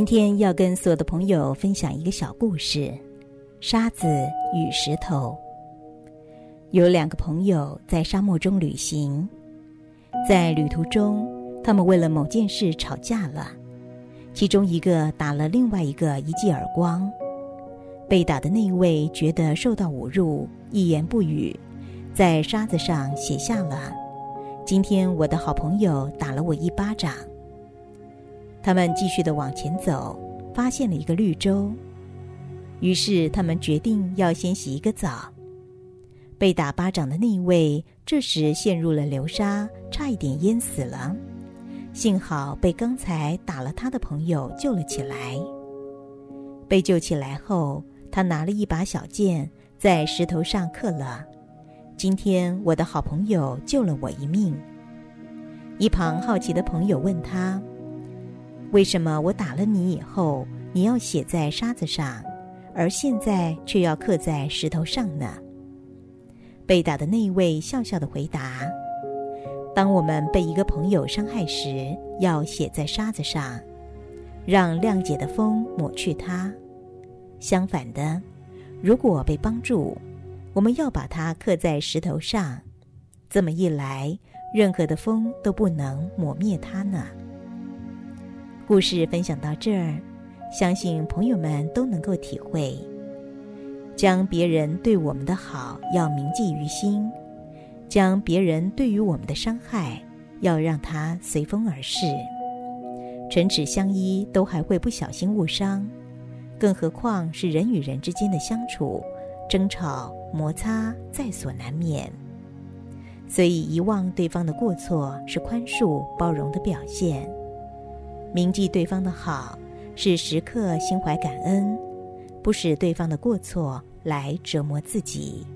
今天要跟所有的朋友分享一个小故事：沙子与石头。有两个朋友在沙漠中旅行，在旅途中，他们为了某件事吵架了。其中一个打了另外一个一记耳光，被打的那位觉得受到侮辱，一言不语，在沙子上写下了：“今天我的好朋友打了我一巴掌。”他们继续的往前走，发现了一个绿洲，于是他们决定要先洗一个澡。被打巴掌的那位这时陷入了流沙，差一点淹死了，幸好被刚才打了他的朋友救了起来。被救起来后，他拿了一把小剑，在石头上刻了：“今天我的好朋友救了我一命。”一旁好奇的朋友问他。为什么我打了你以后，你要写在沙子上，而现在却要刻在石头上呢？被打的那位笑笑的回答：“当我们被一个朋友伤害时，要写在沙子上，让谅解的风抹去它；相反的，如果被帮助，我们要把它刻在石头上。这么一来，任何的风都不能抹灭它呢。”故事分享到这儿，相信朋友们都能够体会，将别人对我们的好要铭记于心，将别人对于我们的伤害要让它随风而逝。唇齿相依都还会不小心误伤，更何况是人与人之间的相处，争吵摩擦在所难免。所以，遗忘对方的过错是宽恕包容的表现。铭记对方的好，是时刻心怀感恩，不使对方的过错来折磨自己，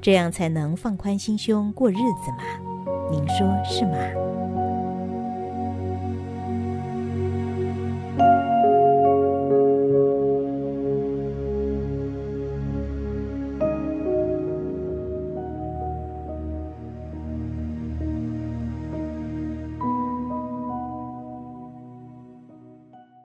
这样才能放宽心胸过日子嘛？您说是吗？